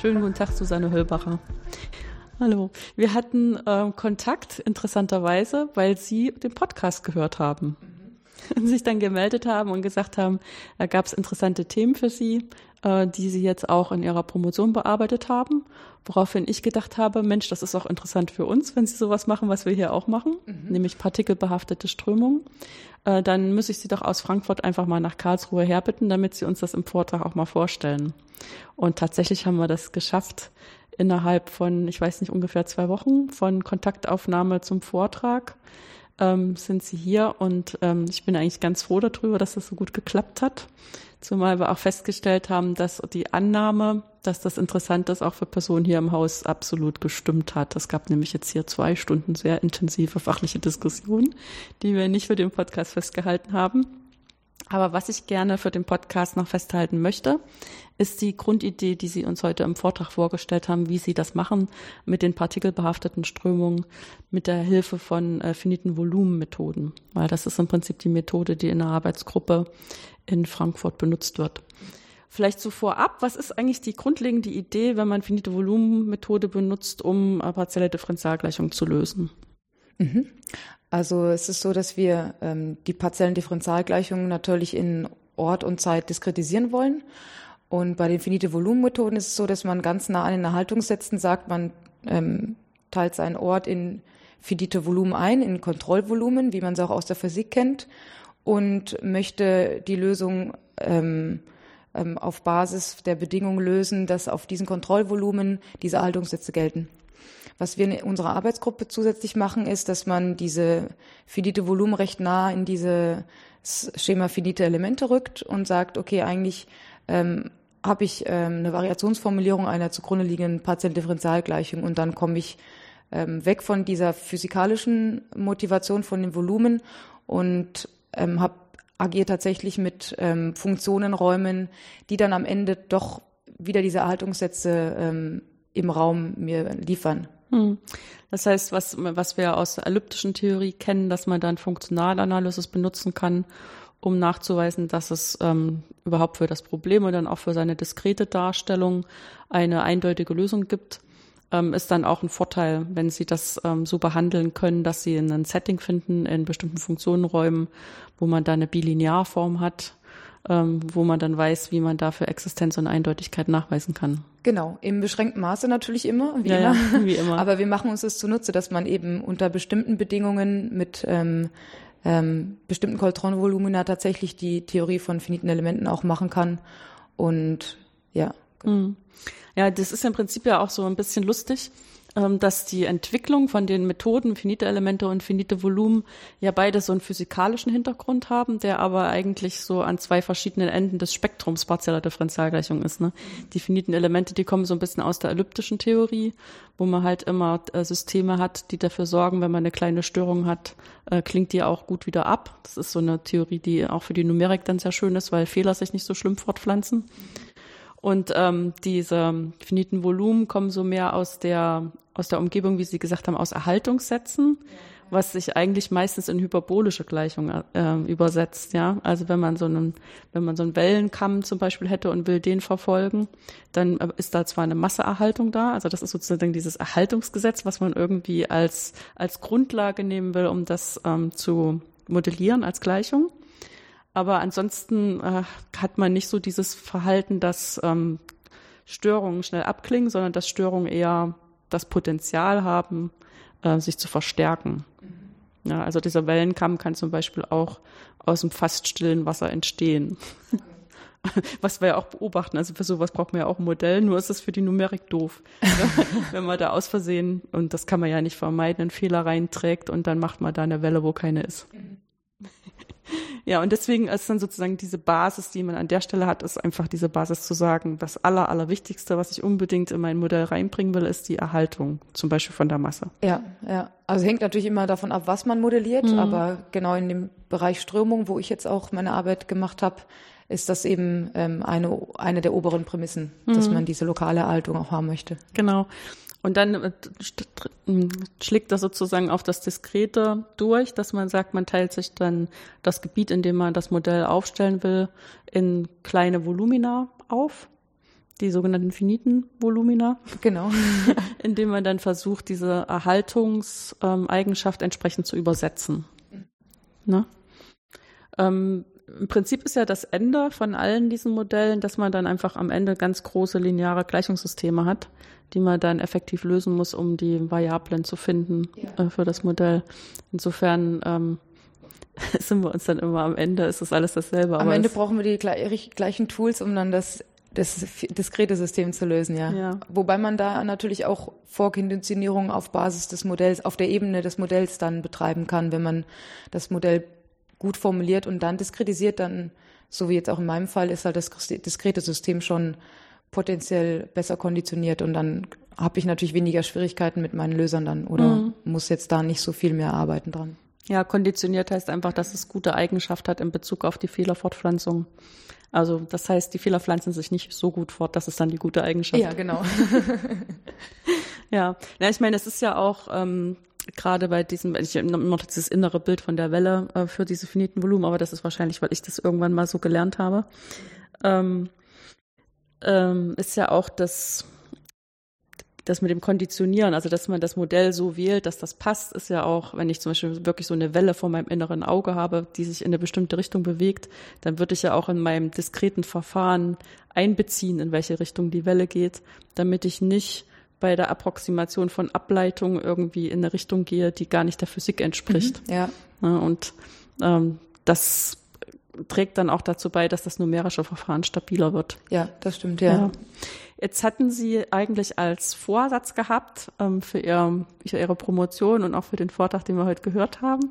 Schönen guten Tag, Susanne Höllbacher. Hallo. Wir hatten äh, Kontakt, interessanterweise, weil Sie den Podcast gehört haben. Sich dann gemeldet haben und gesagt haben, da gab es interessante Themen für Sie, äh, die Sie jetzt auch in Ihrer Promotion bearbeitet haben. Woraufhin ich gedacht habe, Mensch, das ist auch interessant für uns, wenn Sie sowas machen, was wir hier auch machen, mhm. nämlich partikelbehaftete Strömung. Äh, dann muss ich Sie doch aus Frankfurt einfach mal nach Karlsruhe herbitten, damit Sie uns das im Vortrag auch mal vorstellen. Und tatsächlich haben wir das geschafft, innerhalb von, ich weiß nicht, ungefähr zwei Wochen von Kontaktaufnahme zum Vortrag ähm, sind sie hier und ähm, ich bin eigentlich ganz froh darüber, dass das so gut geklappt hat. Zumal wir auch festgestellt haben, dass die Annahme, dass das interessant ist, auch für Personen hier im Haus absolut gestimmt hat. Es gab nämlich jetzt hier zwei Stunden sehr intensive fachliche Diskussionen, die wir nicht für den Podcast festgehalten haben. Aber was ich gerne für den Podcast noch festhalten möchte, ist die Grundidee, die Sie uns heute im Vortrag vorgestellt haben, wie Sie das machen mit den partikelbehafteten Strömungen mit der Hilfe von äh, finiten Volumenmethoden. Weil das ist im Prinzip die Methode, die in der Arbeitsgruppe in Frankfurt benutzt wird. Vielleicht so vorab, was ist eigentlich die grundlegende Idee, wenn man finite Volumenmethode benutzt, um eine partielle Differentialgleichung zu lösen? Also es ist so, dass wir ähm, die partiellen Differentialgleichungen natürlich in Ort und Zeit diskretisieren wollen. Und bei den finite Volumenmethoden ist es so, dass man ganz nah an den Erhaltungssätzen sagt, man ähm, teilt seinen Ort in finite Volumen ein, in Kontrollvolumen, wie man es auch aus der Physik kennt, und möchte die Lösung ähm, ähm, auf Basis der Bedingungen lösen, dass auf diesen Kontrollvolumen diese Erhaltungssätze gelten. Was wir in unserer Arbeitsgruppe zusätzlich machen, ist, dass man diese finite Volumen recht nah in diese Schema finite Elemente rückt und sagt, okay, eigentlich ähm, habe ich ähm, eine Variationsformulierung einer zugrunde liegenden partiellen Differentialgleichung und dann komme ich ähm, weg von dieser physikalischen Motivation von den Volumen und ähm, habe agiere tatsächlich mit ähm, Funktionenräumen, die dann am Ende doch wieder diese Erhaltungssätze ähm, im Raum mir liefern. Hm. Das heißt, was, was wir aus der elliptischen Theorie kennen, dass man dann Funktionalanalysis benutzen kann, um nachzuweisen, dass es ähm, überhaupt für das Problem und dann auch für seine diskrete Darstellung eine eindeutige Lösung gibt, ähm, ist dann auch ein Vorteil, wenn Sie das ähm, so behandeln können, dass Sie ein Setting finden in bestimmten Funktionenräumen, wo man da eine Bilinearform hat, ähm, wo man dann weiß, wie man dafür Existenz und Eindeutigkeit nachweisen kann. Genau, im beschränkten Maße natürlich immer, wie, ja, immer. Ja, wie immer. Aber wir machen uns das zunutze, dass man eben unter bestimmten Bedingungen mit ähm, ähm, bestimmten Kontrollvolumina tatsächlich die Theorie von finiten Elementen auch machen kann. Und ja. Mhm. Ja, das ist im Prinzip ja auch so ein bisschen lustig dass die Entwicklung von den Methoden finite Elemente und finite Volumen ja beide so einen physikalischen Hintergrund haben, der aber eigentlich so an zwei verschiedenen Enden des Spektrums partieller Differentialgleichung ist. Ne? Die finiten Elemente, die kommen so ein bisschen aus der elliptischen Theorie, wo man halt immer äh, Systeme hat, die dafür sorgen, wenn man eine kleine Störung hat, äh, klingt die auch gut wieder ab. Das ist so eine Theorie, die auch für die Numerik dann sehr schön ist, weil Fehler sich nicht so schlimm fortpflanzen. Und ähm, diese finiten Volumen kommen so mehr aus der aus der Umgebung, wie Sie gesagt haben, aus Erhaltungssätzen, was sich eigentlich meistens in hyperbolische Gleichungen äh, übersetzt. Ja, also wenn man so einen wenn man so einen Wellenkamm zum Beispiel hätte und will den verfolgen, dann äh, ist da zwar eine Masseerhaltung da, also das ist sozusagen dieses Erhaltungsgesetz, was man irgendwie als als Grundlage nehmen will, um das ähm, zu modellieren als Gleichung. Aber ansonsten äh, hat man nicht so dieses Verhalten, dass ähm, Störungen schnell abklingen, sondern dass Störungen eher das Potenzial haben, äh, sich zu verstärken. Mhm. Ja, also dieser Wellenkamm kann zum Beispiel auch aus dem fast stillen Wasser entstehen. Was wir ja auch beobachten. Also für sowas braucht man ja auch ein Modell, nur ist es für die Numerik doof. Wenn man da aus Versehen, und das kann man ja nicht vermeiden, einen Fehler reinträgt und dann macht man da eine Welle, wo keine ist. Ja, und deswegen ist dann sozusagen diese Basis, die man an der Stelle hat, ist einfach diese Basis zu sagen, das Aller, Allerwichtigste, was ich unbedingt in mein Modell reinbringen will, ist die Erhaltung, zum Beispiel von der Masse. Ja, ja. Also hängt natürlich immer davon ab, was man modelliert, mhm. aber genau in dem Bereich Strömung, wo ich jetzt auch meine Arbeit gemacht habe, ist das eben ähm, eine, eine der oberen Prämissen, mhm. dass man diese lokale Erhaltung auch haben möchte. Genau. Und dann äh, schlägt das sozusagen auf das Diskrete durch, dass man sagt, man teilt sich dann das Gebiet, in dem man das Modell aufstellen will, in kleine Volumina auf, die sogenannten finiten Volumina. Genau. indem man dann versucht, diese Erhaltungseigenschaft entsprechend zu übersetzen. Ne? Ähm, Im Prinzip ist ja das Ende von allen diesen Modellen, dass man dann einfach am Ende ganz große lineare Gleichungssysteme hat, die man dann effektiv lösen muss, um die Variablen zu finden ja. äh, für das Modell. Insofern ähm, sind wir uns dann immer am Ende, ist das alles dasselbe. Am Ende brauchen wir die gleichen Tools, um dann das das diskrete System zu lösen, ja. ja. Wobei man da natürlich auch Vorkonditionierung auf Basis des Modells, auf der Ebene des Modells dann betreiben kann, wenn man das Modell gut formuliert und dann diskretisiert, dann, so wie jetzt auch in meinem Fall, ist halt das diskrete System schon potenziell besser konditioniert und dann habe ich natürlich weniger Schwierigkeiten mit meinen Lösern dann oder mhm. muss jetzt da nicht so viel mehr arbeiten dran. Ja, konditioniert heißt einfach, dass es gute Eigenschaft hat in Bezug auf die Fehlerfortpflanzung. Also das heißt, die Fehler pflanzen sich nicht so gut fort, das ist dann die gute Eigenschaft. Ja, genau. ja. ja, ich meine, es ist ja auch ähm, gerade bei diesem, ich noch dieses innere Bild von der Welle äh, für diese finiten Volumen, aber das ist wahrscheinlich, weil ich das irgendwann mal so gelernt habe. Ähm, ähm, ist ja auch das das mit dem Konditionieren, also dass man das Modell so wählt, dass das passt, ist ja auch, wenn ich zum Beispiel wirklich so eine Welle vor meinem inneren Auge habe, die sich in eine bestimmte Richtung bewegt, dann würde ich ja auch in meinem diskreten Verfahren einbeziehen, in welche Richtung die Welle geht, damit ich nicht bei der Approximation von Ableitungen irgendwie in eine Richtung gehe, die gar nicht der Physik entspricht. Mhm, ja. Und ähm, das trägt dann auch dazu bei, dass das numerische Verfahren stabiler wird. Ja, das stimmt, ja. ja. Jetzt hatten Sie eigentlich als Vorsatz gehabt ähm, für, ihr, für Ihre Promotion und auch für den Vortrag, den wir heute gehört haben,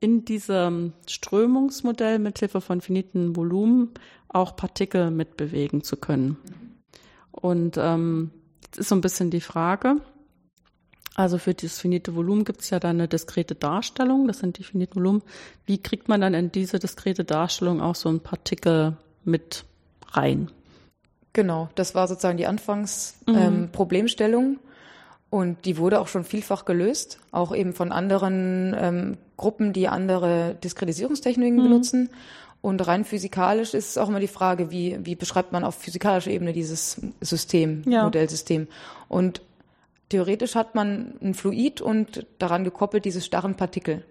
in diesem Strömungsmodell mit Hilfe von finiten Volumen auch Partikel mitbewegen zu können. Und ähm, jetzt ist so ein bisschen die Frage, also für dieses finite Volumen gibt es ja dann eine diskrete Darstellung, das sind die finiten Volumen. Wie kriegt man dann in diese diskrete Darstellung auch so ein Partikel mit rein? Genau, das war sozusagen die Anfangsproblemstellung. Mhm. Ähm, und die wurde auch schon vielfach gelöst, auch eben von anderen ähm, Gruppen, die andere Diskretisierungstechniken mhm. benutzen. Und rein physikalisch ist es auch immer die Frage, wie, wie beschreibt man auf physikalischer Ebene dieses System, ja. Modellsystem. Und theoretisch hat man ein Fluid und daran gekoppelt diese starren Partikel,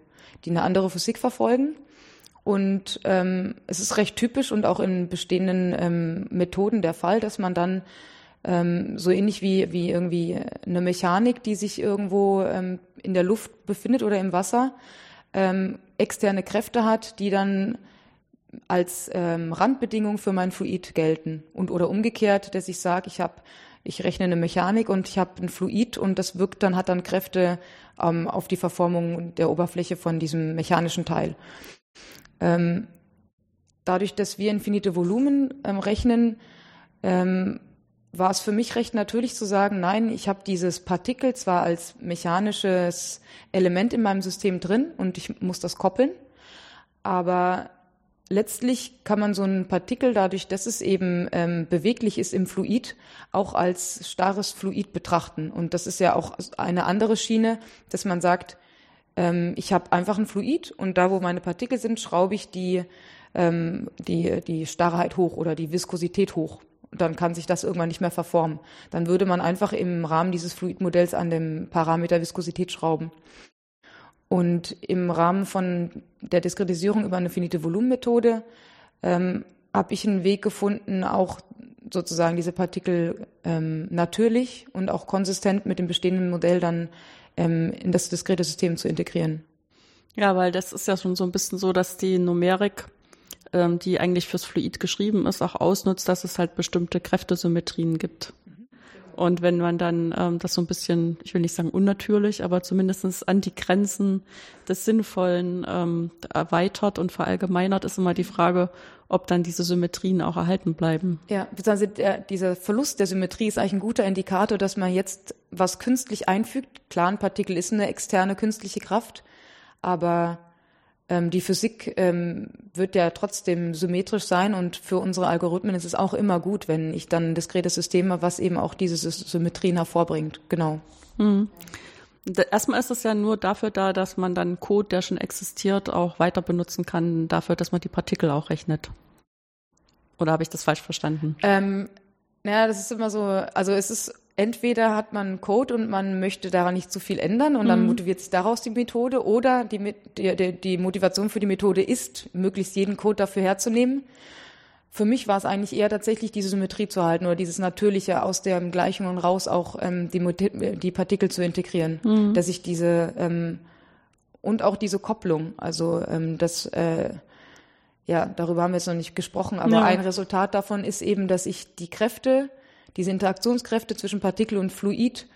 die eine andere Physik verfolgen. Und ähm, es ist recht typisch und auch in bestehenden ähm, Methoden der Fall, dass man dann ähm, so ähnlich wie, wie irgendwie eine Mechanik, die sich irgendwo ähm, in der Luft befindet oder im Wasser, ähm, externe Kräfte hat, die dann als ähm, Randbedingung für mein Fluid gelten. Und oder umgekehrt, dass ich sage, ich habe ich rechne eine Mechanik und ich habe ein Fluid und das wirkt dann, hat dann Kräfte ähm, auf die Verformung der Oberfläche von diesem mechanischen Teil. Ähm, dadurch, dass wir infinite Volumen ähm, rechnen, ähm, war es für mich recht natürlich zu sagen, nein, ich habe dieses Partikel zwar als mechanisches Element in meinem System drin und ich muss das koppeln, aber letztlich kann man so ein Partikel dadurch, dass es eben ähm, beweglich ist im Fluid, auch als starres Fluid betrachten. Und das ist ja auch eine andere Schiene, dass man sagt, ähm, ich habe einfach ein Fluid und da, wo meine Partikel sind, schraube ich die, ähm, die, die Starrheit hoch oder die Viskosität hoch. Dann kann sich das irgendwann nicht mehr verformen. Dann würde man einfach im Rahmen dieses Fluidmodells an dem Parameter Viskosität schrauben. Und im Rahmen von der Diskretisierung über eine finite Volumenmethode ähm, habe ich einen Weg gefunden, auch sozusagen diese Partikel ähm, natürlich und auch konsistent mit dem bestehenden Modell dann ähm, in das diskrete System zu integrieren. Ja, weil das ist ja schon so ein bisschen so, dass die Numerik, ähm, die eigentlich fürs Fluid geschrieben ist, auch ausnutzt, dass es halt bestimmte Kräftesymmetrien gibt. Und wenn man dann ähm, das so ein bisschen, ich will nicht sagen unnatürlich, aber zumindestens an die Grenzen des Sinnvollen ähm, erweitert und verallgemeinert, ist immer die Frage, ob dann diese Symmetrien auch erhalten bleiben. Ja, also der, dieser Verlust der Symmetrie ist eigentlich ein guter Indikator, dass man jetzt was künstlich einfügt. Klar, ein Partikel ist eine externe künstliche Kraft, aber ähm, die Physik ähm, wird ja trotzdem symmetrisch sein und für unsere Algorithmen ist es auch immer gut, wenn ich dann ein diskretes System habe, was eben auch diese Symmetrien hervorbringt. Genau. Mhm. Erstmal ist es ja nur dafür da, dass man dann Code, der schon existiert, auch weiter benutzen kann, dafür, dass man die Partikel auch rechnet. Oder habe ich das falsch verstanden? Ähm, Naja, das ist immer so, also es ist entweder hat man einen Code und man möchte daran nicht zu viel ändern und dann mhm. motiviert sich daraus die Methode oder die, die, die Motivation für die Methode ist, möglichst jeden Code dafür herzunehmen. Für mich war es eigentlich eher tatsächlich diese Symmetrie zu halten oder dieses Natürliche aus der Gleichung raus auch ähm, die, die Partikel zu integrieren, mhm. dass ich diese ähm, und auch diese Kopplung, also ähm, das äh, ja, darüber haben wir jetzt noch nicht gesprochen, aber ja. ein Resultat davon ist eben, dass ich die Kräfte diese Interaktionskräfte zwischen Partikel und Fluid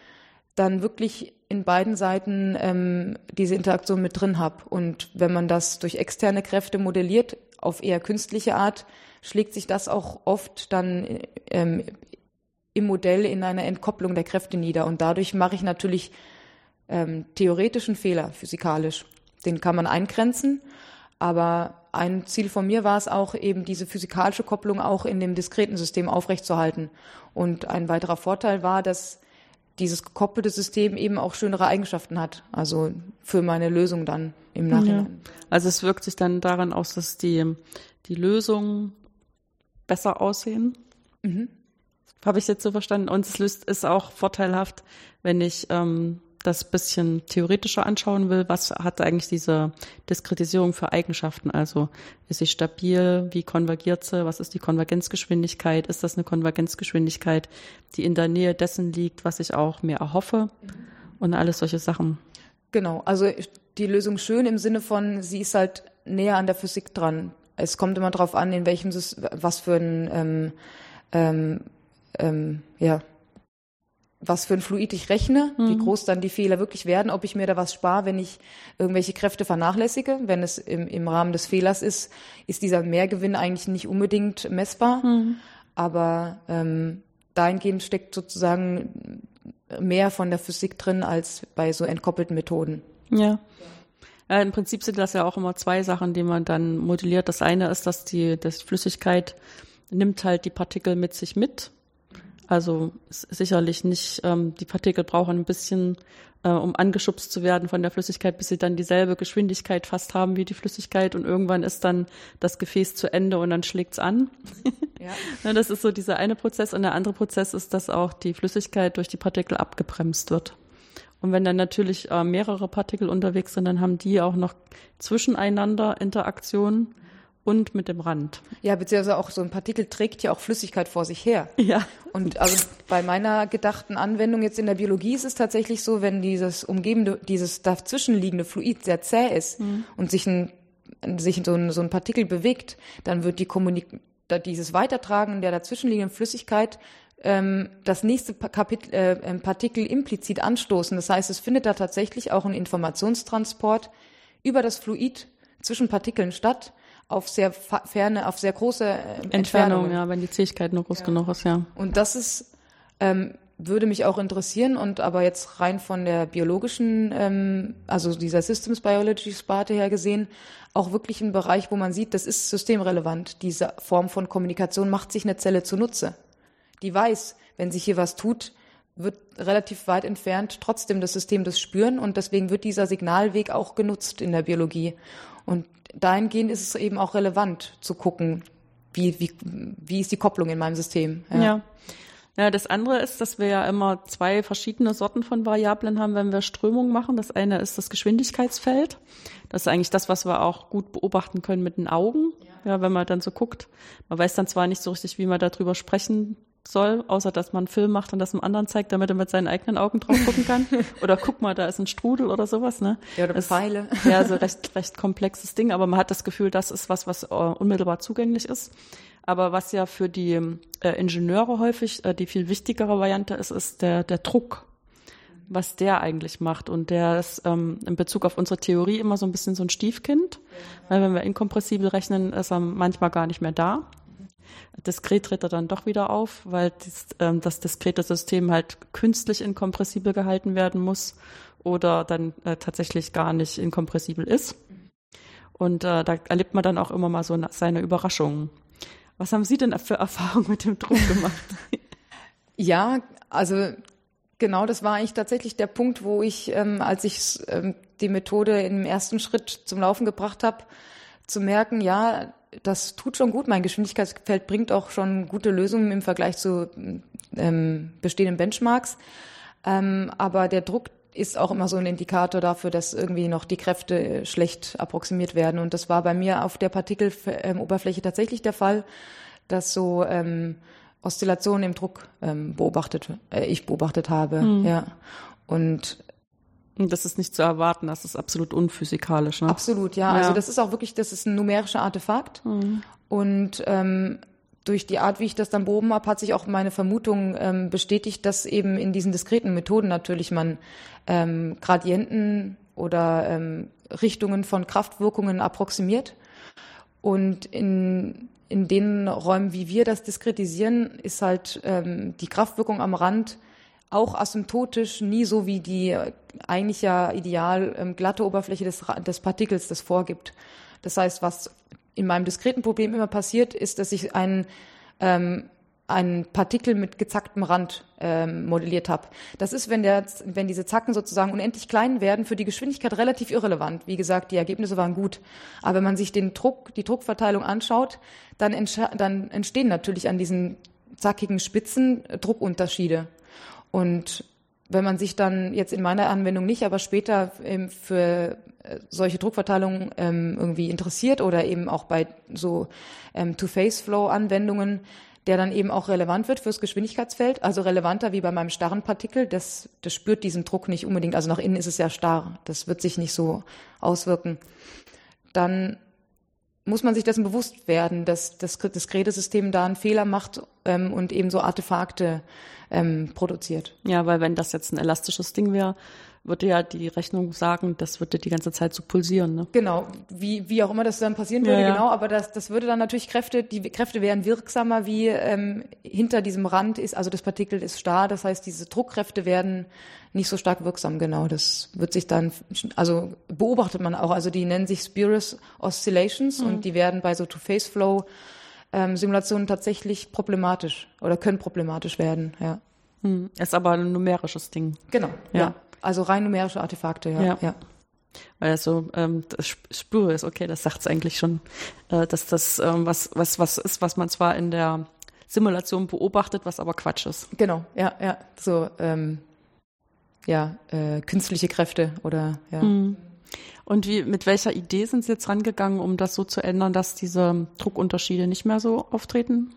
dann wirklich in beiden Seiten ähm, diese Interaktion mit drin habe. Und wenn man das durch externe Kräfte modelliert, auf eher künstliche Art, schlägt sich das auch oft dann ähm, im Modell in einer Entkopplung der Kräfte nieder. Und dadurch mache ich natürlich ähm, theoretischen Fehler physikalisch. Den kann man eingrenzen, aber ein Ziel von mir war es auch, eben diese physikalische Kopplung auch in dem diskreten System aufrechtzuerhalten. Und ein weiterer Vorteil war, dass dieses gekoppelte System eben auch schönere Eigenschaften hat. Also für meine Lösung dann im Nachhinein. Ja. Also es wirkt sich dann daran aus, dass die, die Lösungen besser aussehen. Mhm. Habe ich jetzt so verstanden. Und es ist auch vorteilhaft, wenn ich ähm, das bisschen theoretischer anschauen will, was hat eigentlich diese Diskretisierung für Eigenschaften? Also ist sie stabil? Wie konvergiert sie? Was ist die Konvergenzgeschwindigkeit? Ist das eine Konvergenzgeschwindigkeit, die in der Nähe dessen liegt, was ich auch mir erhoffe? Und alles solche Sachen. Genau, also die Lösung schön im Sinne von, sie ist halt näher an der Physik dran. Es kommt immer darauf an, in welchem, was für ein, ähm, ähm, ähm, ja, was für ein Fluid ich rechne, mhm. wie groß dann die Fehler wirklich werden, ob ich mir da was spare, wenn ich irgendwelche Kräfte vernachlässige. Wenn es im, im Rahmen des Fehlers ist, ist dieser Mehrgewinn eigentlich nicht unbedingt messbar. Mhm. Aber ähm, dahingehend steckt sozusagen mehr von der Physik drin als bei so entkoppelten Methoden. Ja. ja. Im Prinzip sind das ja auch immer zwei Sachen, die man dann modelliert. Das eine ist, dass die dass Flüssigkeit nimmt halt die Partikel mit sich mit also sicherlich nicht, ähm, die Partikel brauchen ein bisschen, äh, um angeschubst zu werden von der Flüssigkeit, bis sie dann dieselbe Geschwindigkeit fast haben wie die Flüssigkeit und irgendwann ist dann das Gefäß zu Ende und dann schlägt's an. Ja. das ist so dieser eine Prozess und der andere Prozess ist, dass auch die Flüssigkeit durch die Partikel abgebremst wird. Und wenn dann natürlich äh, mehrere Partikel unterwegs sind, dann haben die auch noch zwischeneinander Interaktionen und mit dem Rand. Ja, beziehungsweise auch so ein Partikel trägt ja auch Flüssigkeit vor sich her. Ja. Und also bei meiner gedachten Anwendung jetzt in der Biologie ist es tatsächlich so, wenn dieses umgebende, dieses dazwischenliegende Fluid sehr zäh ist mhm. und sich ein, sich so ein, so ein Partikel bewegt, dann wird die Kommunik dieses Weitertragen der dazwischenliegenden Flüssigkeit ähm, das nächste Kapitel, äh, ähm, Partikel implizit anstoßen. Das heißt, es findet da tatsächlich auch ein Informationstransport über das Fluid zwischen Partikeln statt auf sehr ferne, auf sehr große äh, Entfernung, Entfernung, ja, wenn die Zähigkeit nur groß ja. genug ist, ja. Und das ist, ähm, würde mich auch interessieren und aber jetzt rein von der biologischen, ähm, also dieser Systems Biology Sparte her gesehen, auch wirklich ein Bereich, wo man sieht, das ist systemrelevant. Diese Form von Kommunikation macht sich eine Zelle zunutze. Die weiß, wenn sich hier was tut, wird relativ weit entfernt trotzdem das System das spüren und deswegen wird dieser Signalweg auch genutzt in der Biologie. Und dahingehend ist es eben auch relevant zu gucken, wie, wie, wie ist die Kopplung in meinem System. Ja. ja. Ja, das andere ist, dass wir ja immer zwei verschiedene Sorten von Variablen haben, wenn wir Strömungen machen. Das eine ist das Geschwindigkeitsfeld. Das ist eigentlich das, was wir auch gut beobachten können mit den Augen. Ja, ja wenn man dann so guckt. Man weiß dann zwar nicht so richtig, wie man darüber sprechen soll, außer dass man einen Film macht und das einem anderen zeigt, damit er mit seinen eigenen Augen drauf gucken kann. oder guck mal, da ist ein Strudel oder sowas, ne? Ja, oder das, Pfeile. Ja, so recht, recht komplexes Ding, aber man hat das Gefühl, das ist was, was uh, unmittelbar zugänglich ist. Aber was ja für die äh, Ingenieure häufig äh, die viel wichtigere Variante ist, ist der, der Druck, was der eigentlich macht. Und der ist ähm, in Bezug auf unsere Theorie immer so ein bisschen so ein Stiefkind. Weil wenn wir inkompressibel rechnen, ist er manchmal gar nicht mehr da diskret tritt er dann doch wieder auf, weil dies, ähm, das diskrete System halt künstlich inkompressibel gehalten werden muss oder dann äh, tatsächlich gar nicht inkompressibel ist. Und äh, da erlebt man dann auch immer mal so seine Überraschungen. Was haben Sie denn für Erfahrungen mit dem Druck gemacht? ja, also genau, das war eigentlich tatsächlich der Punkt, wo ich, ähm, als ich ähm, die Methode im ersten Schritt zum Laufen gebracht habe, zu merken, ja, das tut schon gut. Mein Geschwindigkeitsfeld bringt auch schon gute Lösungen im Vergleich zu ähm, bestehenden Benchmarks. Ähm, aber der Druck ist auch immer so ein Indikator dafür, dass irgendwie noch die Kräfte äh, schlecht approximiert werden. Und das war bei mir auf der Partikeloberfläche tatsächlich der Fall, dass so ähm, Oszillationen im Druck ähm, beobachtet, äh, ich beobachtet habe. Mhm. Ja. Und das ist nicht zu erwarten, das ist absolut unphysikalisch. Ne? Absolut, ja. Also ja. Also das ist auch wirklich, das ist ein numerischer Artefakt. Mhm. Und ähm, durch die Art, wie ich das dann behoben habe, hat sich auch meine Vermutung ähm, bestätigt, dass eben in diesen diskreten Methoden natürlich man ähm, Gradienten oder ähm, Richtungen von Kraftwirkungen approximiert. Und in, in den Räumen, wie wir das diskretisieren, ist halt ähm, die Kraftwirkung am Rand auch asymptotisch, nie so wie die eigentlich ja ideal ähm, glatte Oberfläche des, des Partikels das vorgibt. Das heißt, was in meinem diskreten Problem immer passiert, ist, dass ich ein, ähm, ein Partikel mit gezacktem Rand ähm, modelliert habe. Das ist, wenn, der, wenn diese Zacken sozusagen unendlich klein werden, für die Geschwindigkeit relativ irrelevant. Wie gesagt, die Ergebnisse waren gut. Aber wenn man sich den Druck, die Druckverteilung anschaut, dann, dann entstehen natürlich an diesen zackigen Spitzen Druckunterschiede. Und wenn man sich dann jetzt in meiner Anwendung nicht, aber später ähm, für äh, solche Druckverteilungen ähm, irgendwie interessiert oder eben auch bei so ähm, Two-Phase-Flow-Anwendungen, der dann eben auch relevant wird fürs Geschwindigkeitsfeld, also relevanter wie bei meinem starren Partikel, das, das spürt diesen Druck nicht unbedingt, also nach innen ist es ja starr, das wird sich nicht so auswirken. Dann muss man sich dessen bewusst werden, dass das diskrete System da einen Fehler macht ähm, und eben so Artefakte ähm, produziert. Ja, weil wenn das jetzt ein elastisches Ding wäre, würde ja die Rechnung sagen, das würde die ganze Zeit so pulsieren. Ne? Genau, wie, wie auch immer das dann passieren würde, ja, ja. genau, aber das, das würde dann natürlich Kräfte, die Kräfte wären wirksamer, wie ähm, hinter diesem Rand ist, also das Partikel ist starr, das heißt, diese Druckkräfte werden nicht so stark wirksam, genau. Das wird sich dann, also beobachtet man auch, also die nennen sich Spurious Oscillations mhm. und die werden bei so Two-Phase-Flow ähm, Simulationen tatsächlich problematisch oder können problematisch werden, ja. Hm. Ist aber ein numerisches Ding. Genau, ja. ja. Also rein numerische Artefakte, ja. ja. ja. Weil so ähm, das Spur ist, okay, das sagt es eigentlich schon, äh, dass das ähm, was, was, was ist, was man zwar in der Simulation beobachtet, was aber Quatsch ist. Genau, ja, ja. So, ähm, ja, äh, künstliche Kräfte oder ja. Mhm. Und wie, mit welcher Idee sind Sie jetzt rangegangen, um das so zu ändern, dass diese Druckunterschiede nicht mehr so auftreten?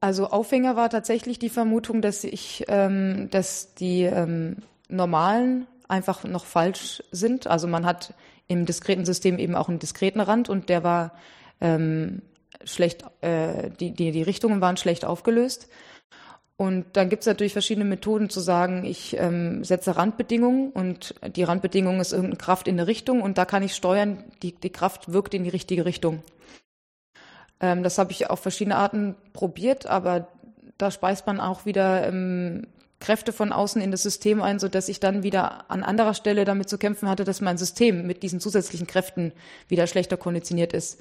Also Aufhänger war tatsächlich die Vermutung, dass ich, ähm, dass die ähm, normalen einfach noch falsch sind. Also man hat im diskreten System eben auch einen diskreten Rand und der war ähm, schlecht, äh, die, die, die Richtungen waren schlecht aufgelöst. Und dann gibt es natürlich verschiedene Methoden zu sagen, ich ähm, setze Randbedingungen und die Randbedingung ist irgendeine Kraft in eine Richtung und da kann ich steuern, die, die Kraft wirkt in die richtige Richtung. Ähm, das habe ich auf verschiedene Arten probiert, aber da speist man auch wieder ähm, Kräfte von außen in das System ein, so dass ich dann wieder an anderer Stelle damit zu kämpfen hatte, dass mein System mit diesen zusätzlichen Kräften wieder schlechter konditioniert ist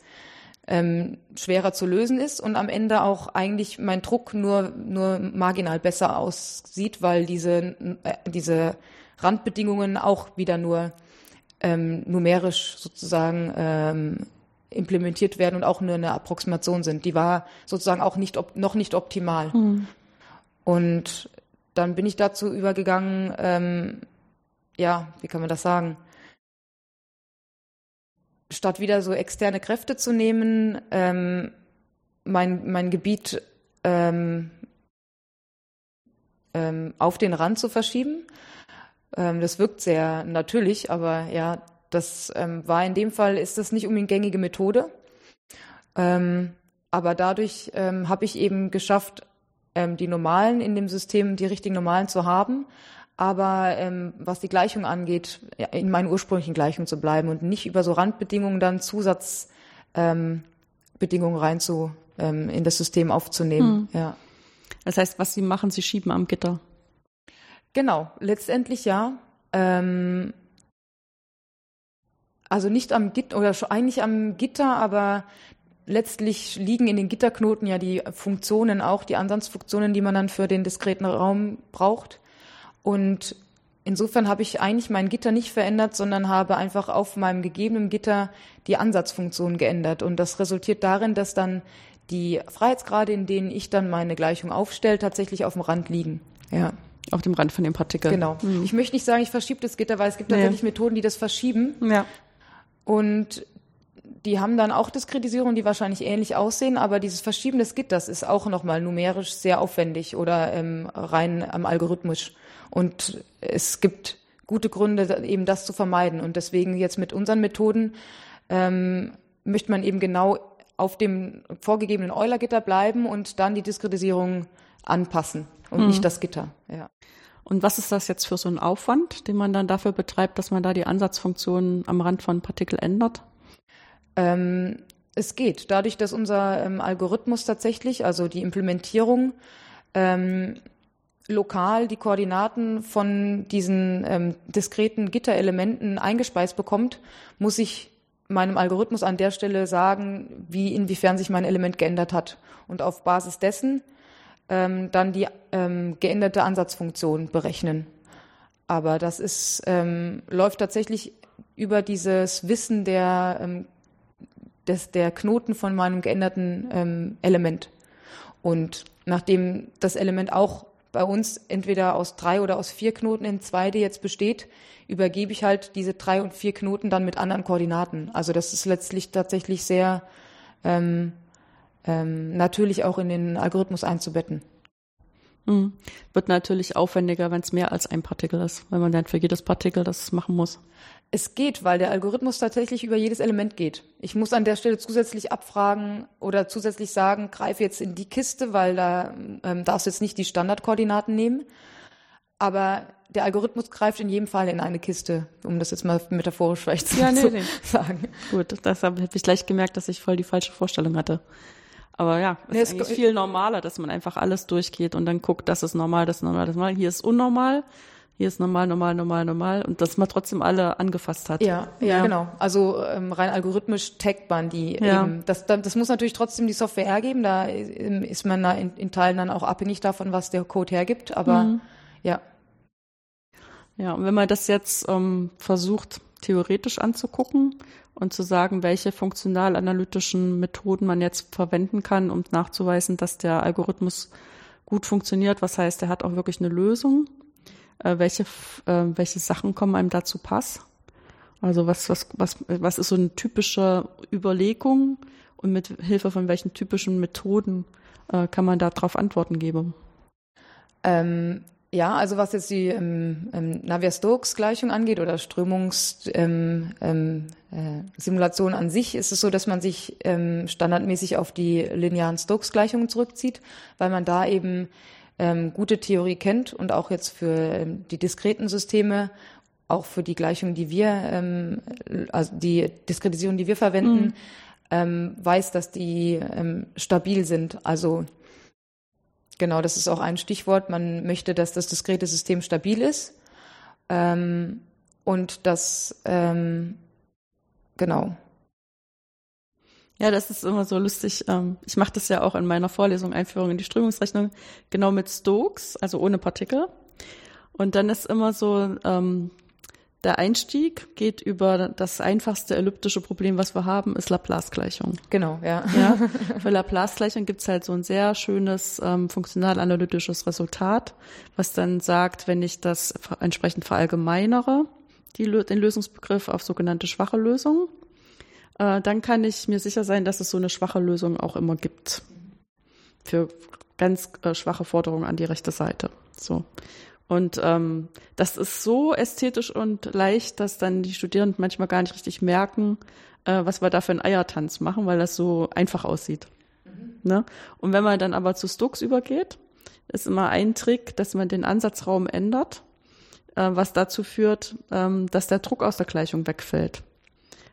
ähm, schwerer zu lösen ist und am Ende auch eigentlich mein Druck nur, nur marginal besser aussieht, weil diese, äh, diese Randbedingungen auch wieder nur ähm, numerisch sozusagen ähm, implementiert werden und auch nur eine Approximation sind. Die war sozusagen auch nicht noch nicht optimal. Mhm. Und dann bin ich dazu übergegangen, ähm, ja, wie kann man das sagen? statt wieder so externe Kräfte zu nehmen, ähm, mein, mein Gebiet ähm, ähm, auf den Rand zu verschieben. Ähm, das wirkt sehr natürlich, aber ja, das ähm, war in dem Fall, ist das nicht unbedingt gängige Methode. Aber dadurch habe ich eben geschafft, ähm, die Normalen in dem System, die richtigen Normalen zu haben, aber ähm, was die Gleichung angeht, ja, in meinen ursprünglichen Gleichungen zu bleiben und nicht über so Randbedingungen dann Zusatzbedingungen ähm, rein zu, ähm, in das System aufzunehmen. Hm. Ja. Das heißt, was Sie machen, Sie schieben am Gitter. Genau, letztendlich ja. Ähm, also nicht am Gitter oder eigentlich am Gitter, aber letztlich liegen in den Gitterknoten ja die Funktionen auch, die Ansatzfunktionen, die man dann für den diskreten Raum braucht. Und insofern habe ich eigentlich mein Gitter nicht verändert, sondern habe einfach auf meinem gegebenen Gitter die Ansatzfunktion geändert. Und das resultiert darin, dass dann die Freiheitsgrade, in denen ich dann meine Gleichung aufstelle, tatsächlich auf dem Rand liegen. Ja. Auf dem Rand von dem Partikel. Genau. Mhm. Ich möchte nicht sagen, ich verschiebe das Gitter, weil es gibt tatsächlich nee. Methoden, die das verschieben. Ja. Und die haben dann auch Diskretisierungen, die wahrscheinlich ähnlich aussehen, aber dieses Verschieben des Gitters ist auch nochmal numerisch sehr aufwendig oder ähm, rein am Algorithmus. Und es gibt gute Gründe, eben das zu vermeiden. Und deswegen jetzt mit unseren Methoden ähm, möchte man eben genau auf dem vorgegebenen Euler-Gitter bleiben und dann die Diskretisierung anpassen und mhm. nicht das Gitter. Ja. Und was ist das jetzt für so ein Aufwand, den man dann dafür betreibt, dass man da die Ansatzfunktion am Rand von Partikel ändert? Ähm, es geht. Dadurch, dass unser ähm, Algorithmus tatsächlich, also die Implementierung, ähm, lokal die Koordinaten von diesen ähm, diskreten Gitterelementen eingespeist bekommt, muss ich meinem Algorithmus an der Stelle sagen, wie inwiefern sich mein Element geändert hat. Und auf Basis dessen ähm, dann die ähm, geänderte Ansatzfunktion berechnen. Aber das ist, ähm, läuft tatsächlich über dieses Wissen der ähm, des, der Knoten von meinem geänderten ähm, Element. Und nachdem das Element auch bei uns entweder aus drei oder aus vier Knoten in 2D jetzt besteht, übergebe ich halt diese drei und vier Knoten dann mit anderen Koordinaten. Also das ist letztlich tatsächlich sehr ähm, ähm, natürlich auch in den Algorithmus einzubetten. Mhm. Wird natürlich aufwendiger, wenn es mehr als ein Partikel ist, wenn man dann für jedes Partikel das machen muss. Es geht, weil der Algorithmus tatsächlich über jedes Element geht. Ich muss an der Stelle zusätzlich abfragen oder zusätzlich sagen, greife jetzt in die Kiste, weil da ähm, darfst du jetzt nicht die Standardkoordinaten nehmen. Aber der Algorithmus greift in jedem Fall in eine Kiste, um das jetzt mal metaphorisch vielleicht ja, nee, zu nee. sagen. Gut, deshalb habe ich gleich gemerkt, dass ich voll die falsche Vorstellung hatte. Aber ja, es nee, ist eigentlich viel normaler, dass man einfach alles durchgeht und dann guckt, das ist normal, das ist normal, das ist normal. Hier ist unnormal hier ist normal, normal, normal, normal und dass man trotzdem alle angefasst hat. Ja, ja, ja. genau. Also ähm, rein algorithmisch taggt man die ja. eben. Das, das muss natürlich trotzdem die Software hergeben, da ähm, ist man da in, in, Teilen dann auch abhängig davon, was der Code hergibt, aber mhm. ja. Ja, und wenn man das jetzt ähm, versucht, theoretisch anzugucken und zu sagen, welche funktional-analytischen Methoden man jetzt verwenden kann, um nachzuweisen, dass der Algorithmus gut funktioniert, was heißt, er hat auch wirklich eine Lösung, äh, welche, äh, welche Sachen kommen einem dazu Pass? Also was, was, was, was ist so eine typische Überlegung und mit Hilfe von welchen typischen Methoden äh, kann man darauf Antworten geben? Ähm, ja, also was jetzt die ähm, ähm, Navier-Stokes-Gleichung angeht oder Strömungssimulation ähm, ähm, äh, an sich, ist es so, dass man sich ähm, standardmäßig auf die linearen Stokes-Gleichungen zurückzieht, weil man da eben ähm, gute Theorie kennt und auch jetzt für ähm, die diskreten Systeme, auch für die Gleichung, die wir, ähm, also die Diskretisierung, die wir verwenden, mhm. ähm, weiß, dass die ähm, stabil sind. Also genau, das ist auch ein Stichwort. Man möchte, dass das diskrete System stabil ist ähm, und das ähm, genau. Ja, das ist immer so lustig. Ähm, ich mache das ja auch in meiner Vorlesung Einführung in die Strömungsrechnung, genau mit Stokes, also ohne Partikel. Und dann ist immer so, ähm, der Einstieg geht über das einfachste elliptische Problem, was wir haben, ist Laplace-Gleichung. Genau, ja. ja für Laplace-Gleichung gibt's halt so ein sehr schönes ähm, funktional-analytisches Resultat, was dann sagt, wenn ich das entsprechend verallgemeinere, die, den Lösungsbegriff auf sogenannte schwache Lösungen, äh, dann kann ich mir sicher sein, dass es so eine schwache Lösung auch immer gibt. Für ganz äh, schwache Forderungen an die rechte Seite. So. Und ähm, das ist so ästhetisch und leicht, dass dann die Studierenden manchmal gar nicht richtig merken, äh, was wir da für einen Eiertanz machen, weil das so einfach aussieht. Mhm. Ne? Und wenn man dann aber zu Stokes übergeht, ist immer ein Trick, dass man den Ansatzraum ändert, äh, was dazu führt, ähm, dass der Druck aus der Gleichung wegfällt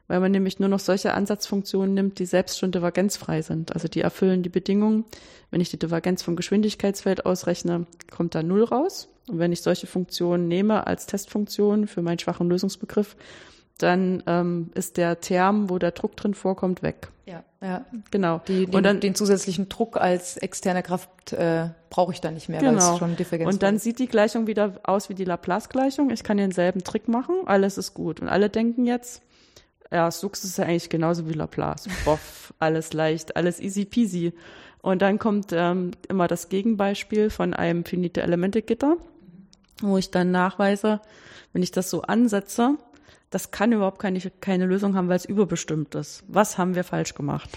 weil man nämlich nur noch solche Ansatzfunktionen nimmt, die selbst schon divergenzfrei sind. Also die erfüllen die Bedingungen. Wenn ich die Divergenz vom Geschwindigkeitsfeld ausrechne, kommt da Null raus. Und wenn ich solche Funktionen nehme als Testfunktion für meinen schwachen Lösungsbegriff, dann ähm, ist der Term, wo der Druck drin vorkommt, weg. Ja, ja. Genau. Die, den, und dann, den zusätzlichen Druck als externe Kraft äh, brauche ich dann nicht mehr, genau. weil es schon Differenz Und dann sieht die Gleichung wieder aus wie die Laplace-Gleichung. Ich kann denselben Trick machen, alles ist gut. Und alle denken jetzt, ja, Sux ist ja eigentlich genauso wie Laplace. Boff, alles leicht, alles easy peasy. Und dann kommt ähm, immer das Gegenbeispiel von einem Finite-Elemente-Gitter, wo ich dann nachweise, wenn ich das so ansetze, das kann überhaupt keine, keine Lösung haben, weil es überbestimmt ist. Was haben wir falsch gemacht?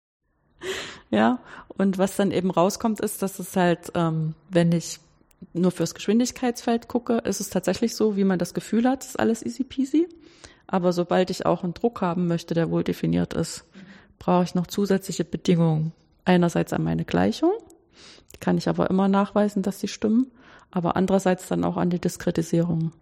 ja, und was dann eben rauskommt, ist, dass es halt, ähm, wenn ich nur fürs Geschwindigkeitsfeld gucke, ist es tatsächlich so, wie man das Gefühl hat, ist alles easy peasy. Aber sobald ich auch einen Druck haben möchte, der wohl definiert ist, brauche ich noch zusätzliche Bedingungen. Einerseits an meine Gleichung, kann ich aber immer nachweisen, dass sie stimmen, aber andererseits dann auch an die Diskretisierung.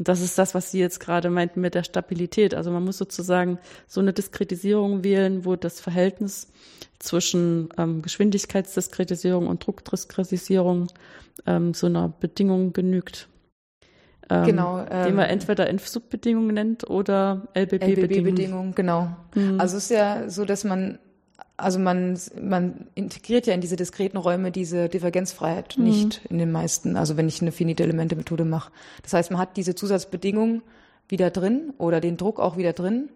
Und das ist das, was Sie jetzt gerade meinten mit der Stabilität. Also man muss sozusagen so eine Diskretisierung wählen, wo das Verhältnis zwischen ähm, Geschwindigkeitsdiskretisierung und Druckdiskretisierung ähm, so einer Bedingung genügt. Ähm, genau. Ähm, die man entweder Inf-Sub-Bedingung nennt oder LBB-Bedingung. LBB-Bedingung, genau. Mhm. Also es ist ja so, dass man also man, man integriert ja in diese diskreten Räume diese Divergenzfreiheit mhm. nicht in den meisten, also wenn ich eine finite Elemente-Methode mache. Das heißt, man hat diese Zusatzbedingung wieder drin oder den Druck auch wieder drin.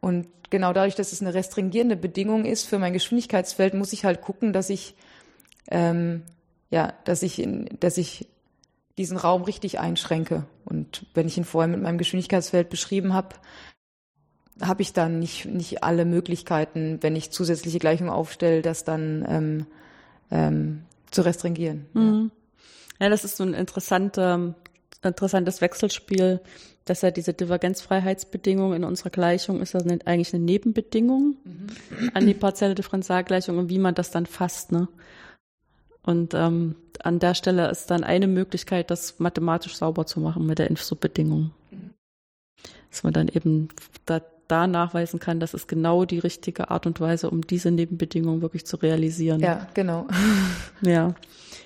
Und genau dadurch, dass es eine restringierende Bedingung ist für mein Geschwindigkeitsfeld, muss ich halt gucken, dass ich, ähm, ja, dass ich, in, dass ich diesen Raum richtig einschränke. Und wenn ich ihn vorher mit meinem Geschwindigkeitsfeld beschrieben habe, habe ich dann nicht, nicht alle Möglichkeiten, wenn ich zusätzliche Gleichungen aufstelle, das dann ähm, ähm, zu restringieren. Mhm. Ja. ja, das ist so ein interessanter, interessantes Wechselspiel, dass ja diese Divergenzfreiheitsbedingung in unserer Gleichung ist ja eigentlich eine Nebenbedingung mhm. an die partielle Differentialgleichung und wie man das dann fasst. Ne? Und ähm, an der Stelle ist dann eine Möglichkeit, das mathematisch sauber zu machen mit der Inf-Sub-Bedingung. Mhm. Dass man dann eben da da nachweisen kann, das ist genau die richtige Art und Weise, um diese Nebenbedingungen wirklich zu realisieren. Ja, genau. Ja.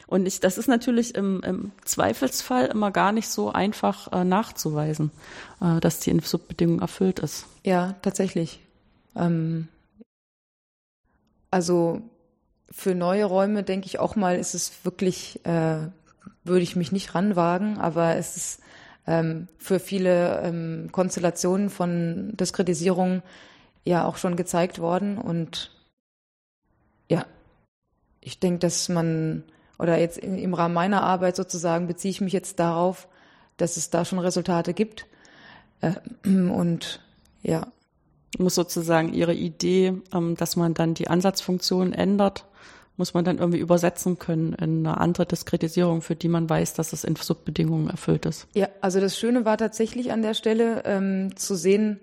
Und ich, das ist natürlich im, im Zweifelsfall immer gar nicht so einfach äh, nachzuweisen, äh, dass die Subbedingung erfüllt ist. Ja, tatsächlich. Ähm, also für neue Räume denke ich auch mal, ist es wirklich, äh, würde ich mich nicht ranwagen, aber es ist ähm, für viele ähm, Konstellationen von Diskretisierung ja auch schon gezeigt worden. Und ja, ich denke, dass man, oder jetzt im Rahmen meiner Arbeit sozusagen beziehe ich mich jetzt darauf, dass es da schon Resultate gibt. Äh, und ja. Muss sozusagen Ihre Idee, ähm, dass man dann die Ansatzfunktion ändert, muss man dann irgendwie übersetzen können in eine andere Diskretisierung, für die man weiß, dass es in Subbedingungen erfüllt ist. Ja, also das Schöne war tatsächlich an der Stelle ähm, zu sehen,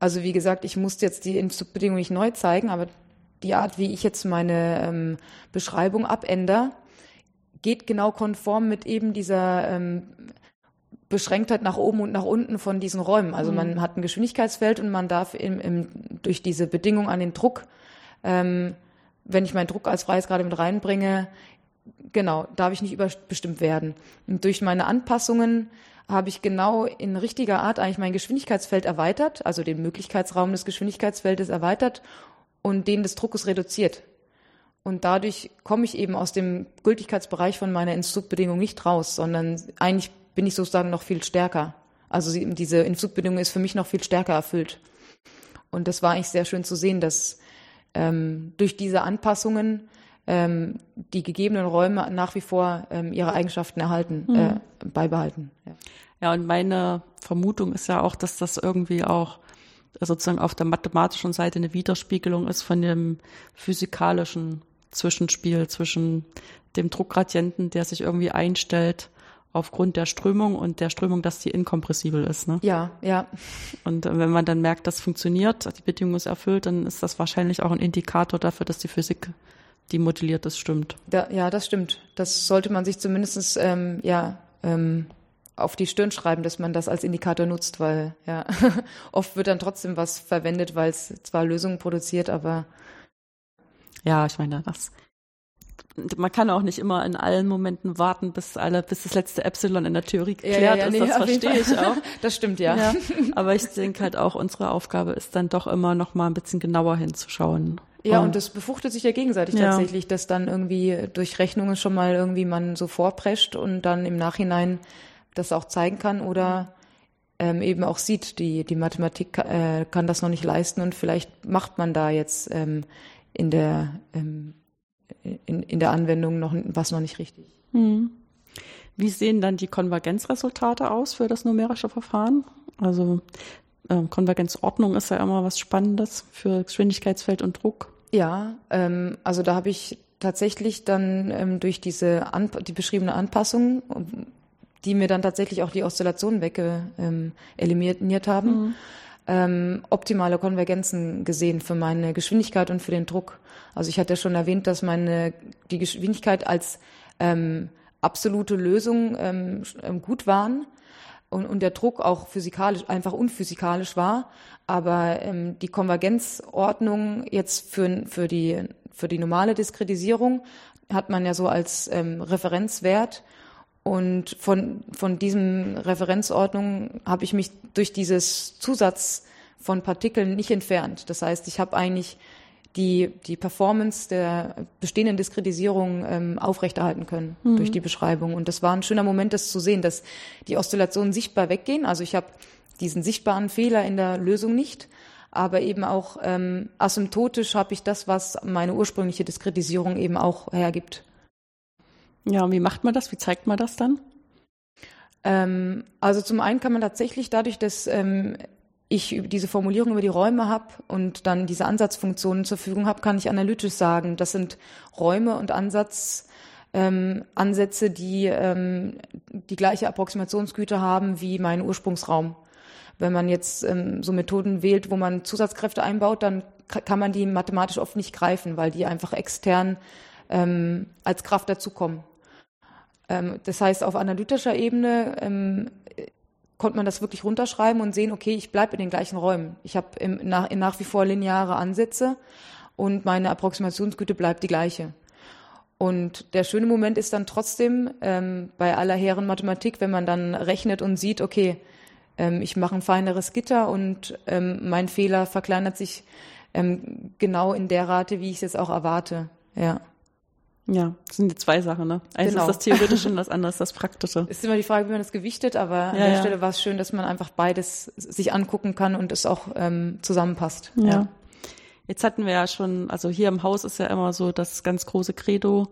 also wie gesagt, ich musste jetzt die Subbedingung nicht neu zeigen, aber die Art, wie ich jetzt meine ähm, Beschreibung abändere, geht genau konform mit eben dieser ähm, Beschränktheit nach oben und nach unten von diesen Räumen. Also mhm. man hat ein Geschwindigkeitsfeld und man darf im, im, durch diese Bedingung an den Druck ähm, wenn ich meinen Druck als Freies gerade mit reinbringe, genau, darf ich nicht überbestimmt werden. Und durch meine Anpassungen habe ich genau in richtiger Art eigentlich mein Geschwindigkeitsfeld erweitert, also den Möglichkeitsraum des Geschwindigkeitsfeldes erweitert und den des Druckes reduziert. Und dadurch komme ich eben aus dem Gültigkeitsbereich von meiner Insubbedingung nicht raus, sondern eigentlich bin ich sozusagen noch viel stärker. Also diese Insubbedingung ist für mich noch viel stärker erfüllt. Und das war eigentlich sehr schön zu sehen, dass ähm, durch diese Anpassungen ähm, die gegebenen Räume nach wie vor ähm, ihre Eigenschaften erhalten, mhm. äh, beibehalten. Ja. ja, und meine Vermutung ist ja auch, dass das irgendwie auch sozusagen auf der mathematischen Seite eine Widerspiegelung ist von dem physikalischen Zwischenspiel zwischen dem Druckgradienten, der sich irgendwie einstellt aufgrund der Strömung und der Strömung, dass die inkompressibel ist. Ne? Ja, ja. Und äh, wenn man dann merkt, das funktioniert, die Bedingung ist erfüllt, dann ist das wahrscheinlich auch ein Indikator dafür, dass die Physik, die modelliert ist, stimmt. Da, ja, das stimmt. Das sollte man sich zumindest ähm, ja, ähm, auf die Stirn schreiben, dass man das als Indikator nutzt, weil ja oft wird dann trotzdem was verwendet, weil es zwar Lösungen produziert, aber ja, ich meine, das man kann auch nicht immer in allen Momenten warten, bis alle, bis das letzte Epsilon in der Theorie geklärt ja, ja, ist. nee, das verstehe ich auch. Das stimmt ja. ja. Aber ich denke halt auch, unsere Aufgabe ist dann doch immer noch mal ein bisschen genauer hinzuschauen. Ja, und das befruchtet sich ja gegenseitig ja. tatsächlich, dass dann irgendwie durch Rechnungen schon mal irgendwie man so vorprescht und dann im Nachhinein das auch zeigen kann oder ähm, eben auch sieht, die, die Mathematik äh, kann das noch nicht leisten und vielleicht macht man da jetzt ähm, in der ähm, in, in der Anwendung noch was noch nicht richtig. Hm. Wie sehen dann die Konvergenzresultate aus für das numerische Verfahren? Also äh, Konvergenzordnung ist ja immer was Spannendes für Geschwindigkeitsfeld und Druck. Ja, ähm, also da habe ich tatsächlich dann ähm, durch diese An die beschriebene Anpassung, die mir dann tatsächlich auch die Oszillationen wegge ähm, eliminiert haben, mhm. Ähm, optimale Konvergenzen gesehen für meine Geschwindigkeit und für den Druck. Also ich hatte ja schon erwähnt, dass meine die Geschwindigkeit als ähm, absolute Lösung ähm, ähm gut waren und, und der Druck auch physikalisch einfach unphysikalisch war, aber ähm, die Konvergenzordnung jetzt für für die für die normale Diskretisierung hat man ja so als ähm, Referenzwert und von, von diesem Referenzordnung habe ich mich durch dieses Zusatz von Partikeln nicht entfernt. Das heißt, ich habe eigentlich die, die Performance der bestehenden Diskretisierung ähm, aufrechterhalten können mhm. durch die Beschreibung. Und das war ein schöner Moment, das zu sehen, dass die Oszillationen sichtbar weggehen. Also ich habe diesen sichtbaren Fehler in der Lösung nicht, aber eben auch ähm, asymptotisch habe ich das, was meine ursprüngliche Diskretisierung eben auch hergibt. Ja, und wie macht man das? Wie zeigt man das dann? Ähm, also zum einen kann man tatsächlich dadurch, dass ähm, ich diese Formulierung über die Räume habe und dann diese Ansatzfunktionen zur Verfügung habe, kann ich analytisch sagen, das sind Räume und Ansatz, ähm, Ansätze, die ähm, die gleiche Approximationsgüte haben wie mein Ursprungsraum. Wenn man jetzt ähm, so Methoden wählt, wo man Zusatzkräfte einbaut, dann kann man die mathematisch oft nicht greifen, weil die einfach extern ähm, als Kraft dazukommen. Ähm, das heißt, auf analytischer Ebene ähm, konnte man das wirklich runterschreiben und sehen, okay, ich bleibe in den gleichen Räumen. Ich habe nach, nach wie vor lineare Ansätze und meine Approximationsgüte bleibt die gleiche. Und der schöne Moment ist dann trotzdem ähm, bei aller Herren Mathematik, wenn man dann rechnet und sieht, okay, ähm, ich mache ein feineres Gitter und ähm, mein Fehler verkleinert sich ähm, genau in der Rate, wie ich es jetzt auch erwarte. Ja. Ja, das sind die zwei Sachen, ne? Eins genau. ist das Theoretische und das andere ist das Praktische. Ist immer die Frage, wie man das gewichtet, aber ja, an der ja. Stelle war es schön, dass man einfach beides sich angucken kann und es auch ähm, zusammenpasst. Ja. ja. Jetzt hatten wir ja schon, also hier im Haus ist ja immer so das ganz große Credo,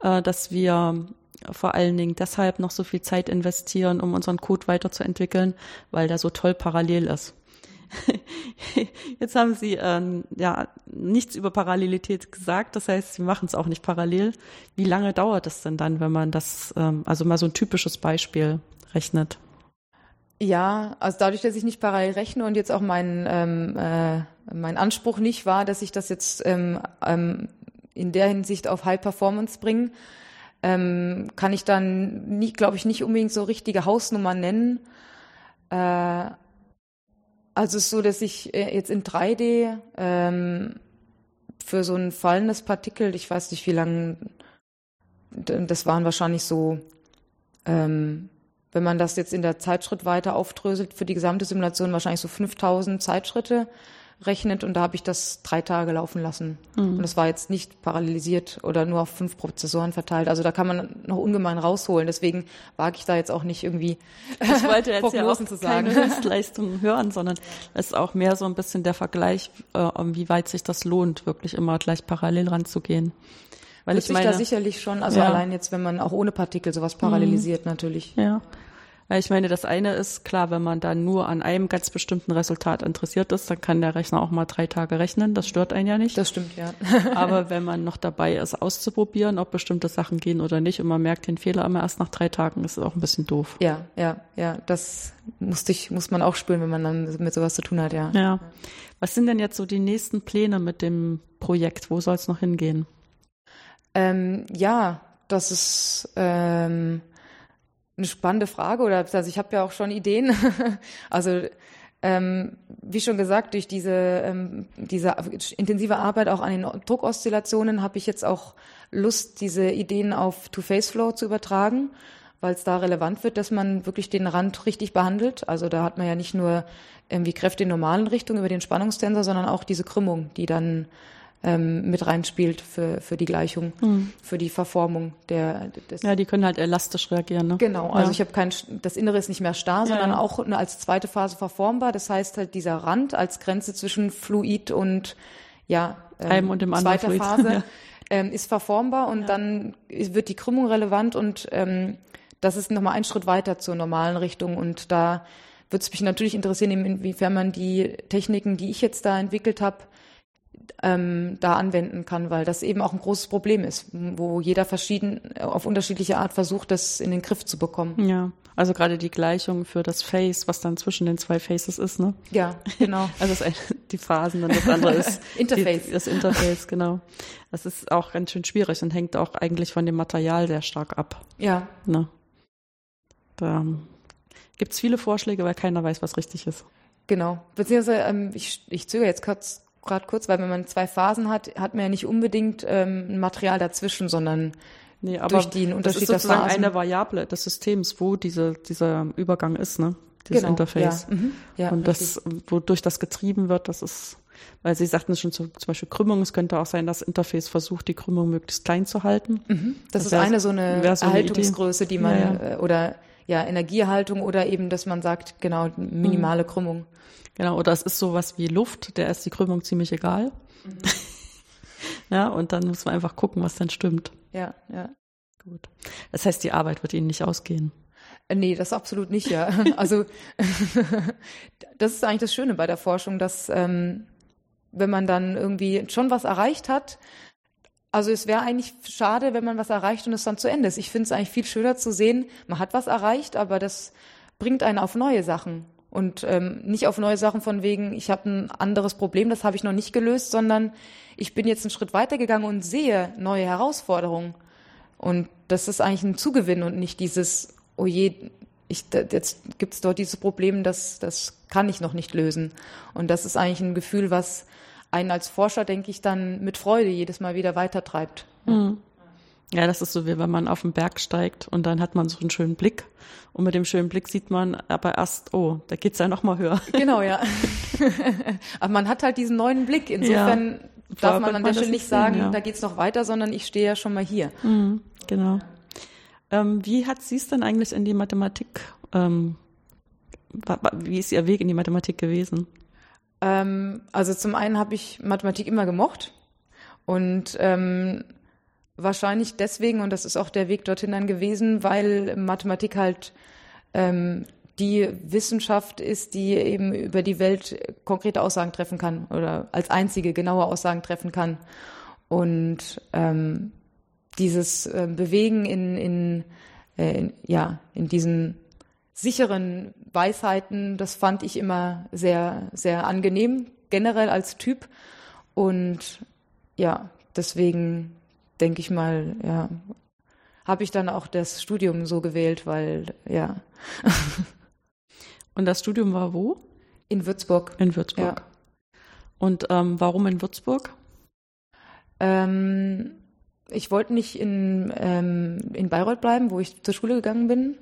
äh, dass wir vor allen Dingen deshalb noch so viel Zeit investieren, um unseren Code weiterzuentwickeln, weil der so toll parallel ist. Jetzt haben Sie ähm, ja nichts über Parallelität gesagt, das heißt, Sie machen es auch nicht parallel. Wie lange dauert es denn dann, wenn man das, ähm, also mal so ein typisches Beispiel rechnet? Ja, also dadurch, dass ich nicht parallel rechne und jetzt auch mein, ähm, äh, mein Anspruch nicht war, dass ich das jetzt ähm, ähm, in der Hinsicht auf High Performance bringe, ähm, kann ich dann, glaube ich, nicht unbedingt so richtige Hausnummern nennen. Äh, also es ist so, dass ich äh, jetzt in 3D ähm, für so ein fallendes Partikel, ich weiß nicht wie lange, das waren wahrscheinlich so, ähm, wenn man das jetzt in der Zeitschritt weiter aufdröselt, für die gesamte Simulation wahrscheinlich so 5000 Zeitschritte rechnet und da habe ich das drei Tage laufen lassen. Mhm. Und das war jetzt nicht parallelisiert oder nur auf fünf Prozessoren verteilt. Also da kann man noch ungemein rausholen. Deswegen wage ich da jetzt auch nicht irgendwie Ich wollte jetzt ja auch zu sagen. keine Höchstleistung hören, sondern es ist auch mehr so ein bisschen der Vergleich, äh, wie weit sich das lohnt, wirklich immer gleich parallel ranzugehen. Weil ich meine, da sicherlich schon, also ja. allein jetzt, wenn man auch ohne Partikel sowas parallelisiert, mhm. natürlich. Ja. Ich meine, das eine ist klar, wenn man dann nur an einem ganz bestimmten Resultat interessiert ist, dann kann der Rechner auch mal drei Tage rechnen. Das stört einen ja nicht. Das stimmt, ja. Aber wenn man noch dabei ist, auszuprobieren, ob bestimmte Sachen gehen oder nicht, und man merkt den Fehler immer erst nach drei Tagen, ist es auch ein bisschen doof. Ja, ja, ja. Das musste ich, muss man auch spüren, wenn man dann mit sowas zu tun hat, ja. Ja. Was sind denn jetzt so die nächsten Pläne mit dem Projekt? Wo soll es noch hingehen? Ähm, ja, das ist ähm, eine spannende Frage oder also ich habe ja auch schon Ideen. also Ähm, wie schon gesagt, durch diese, ähm, diese intensive Arbeit auch an den Druckoszillationen habe ich jetzt auch Lust, diese Ideen auf Two-Phase-Flow zu übertragen, weil es da relevant wird, dass man wirklich den Rand richtig behandelt. Also da hat man ja nicht nur irgendwie Kräfte in normalen Richtungen über den Spannungstensor, sondern auch diese Krümmung, die dann ähm, mit reinspielt für, für die Gleichung, mhm. für die Verformung der. Des ja, die können halt elastisch reagieren. Ne? Genau, also ja. ich habe kein, das Innere ist nicht mehr starr, sondern ja. auch als zweite Phase verformbar. Das heißt halt dieser Rand als Grenze zwischen Fluid und ja ähm, einem und dem anderen zweiter Fluid. Phase ja. ähm, ist verformbar und dann wird die Krümmung relevant und ähm, das ist nochmal ein Schritt weiter zur normalen Richtung und da würde es mich natürlich interessieren, inwiefern man die Techniken, die ich jetzt da entwickelt habe, ähm, da anwenden kann, weil das eben auch ein großes Problem ist, wo jeder verschieden auf unterschiedliche Art versucht, das in den Griff zu bekommen. Ja, also gerade die Gleichung für das Face, was dann zwischen den zwei Faces ist, ne? Ja, genau. Also das eine, die Phasen und das andere ist Interface. Die, das Interface, genau. Das ist auch ganz schön schwierig und hängt auch eigentlich von dem Material sehr stark ab. Ja. Ne? Da gibt es viele Vorschläge, weil keiner weiß, was richtig ist. Genau. Beziehungsweise ähm, ich, ich zögere jetzt kurz gerade kurz, weil wenn man zwei Phasen hat, hat man ja nicht unbedingt ähm, ein Material dazwischen, sondern nee, aber durch den Unterschied das ist sozusagen eine Variable des Systems, wo diese, dieser Übergang ist, ne? Dieses genau, Interface. Ja, mhm, ja, Und das, wodurch das getrieben wird, das ist, weil Sie sagten schon zum, zum Beispiel Krümmung, es könnte auch sein, dass Interface versucht, die Krümmung möglichst klein zu halten. Mhm, das, das, ist eine so eine so Erhaltungsgröße, die man, ja, ja. Äh, oder ja, Energieerhaltung oder eben, dass man sagt, genau, minimale mhm. Krümmung. Genau, oder es ist sowas wie Luft, der ist die Krümmung ziemlich egal. Mhm. ja, und dann muss man einfach gucken, was dann stimmt. Ja, ja. Gut. Das heißt, die Arbeit wird Ihnen nicht ausgehen. Äh, nee, das absolut nicht, ja. Also das ist eigentlich das Schöne bei der Forschung, dass ähm, wenn man dann irgendwie schon was erreicht hat, also es wäre eigentlich schade, wenn man was erreicht und es dann zu Ende ist. Ich finde es eigentlich viel schöner zu sehen, man hat was erreicht, aber das bringt einen auf neue Sachen. Und ähm, nicht auf neue Sachen von wegen, ich habe ein anderes Problem, das habe ich noch nicht gelöst, sondern ich bin jetzt einen Schritt weitergegangen und sehe neue Herausforderungen. Und das ist eigentlich ein Zugewinn und nicht dieses, oh je, ich, jetzt gibt es dort dieses Problem, das, das kann ich noch nicht lösen. Und das ist eigentlich ein Gefühl, was einen als Forscher, denke ich, dann mit Freude jedes Mal wieder weitertreibt. Mhm. Ja, das ist so wie wenn man auf den Berg steigt und dann hat man so einen schönen Blick. Und mit dem schönen Blick sieht man aber erst, oh, da geht's ja noch mal höher. Genau, ja. aber man hat halt diesen neuen Blick. Insofern ja, darf man an der Stelle nicht sagen, sehen, ja. da geht's noch weiter, sondern ich stehe ja schon mal hier. Mhm, genau. Ähm, wie hat sie es denn eigentlich in die Mathematik, ähm, wie ist ihr Weg in die Mathematik gewesen? Ähm, also zum einen habe ich Mathematik immer gemocht und ähm, Wahrscheinlich deswegen, und das ist auch der Weg dorthin dann gewesen, weil Mathematik halt ähm, die Wissenschaft ist, die eben über die Welt konkrete Aussagen treffen kann oder als einzige genaue Aussagen treffen kann. Und ähm, dieses äh, Bewegen in, in, äh, in, ja, in diesen sicheren Weisheiten, das fand ich immer sehr, sehr angenehm, generell als Typ. Und ja, deswegen denke ich mal, ja, habe ich dann auch das Studium so gewählt, weil, ja. Und das Studium war wo? In Würzburg. In Würzburg. Ja. Und ähm, warum in Würzburg? Ähm, ich wollte nicht in, ähm, in Bayreuth bleiben, wo ich zur Schule gegangen bin.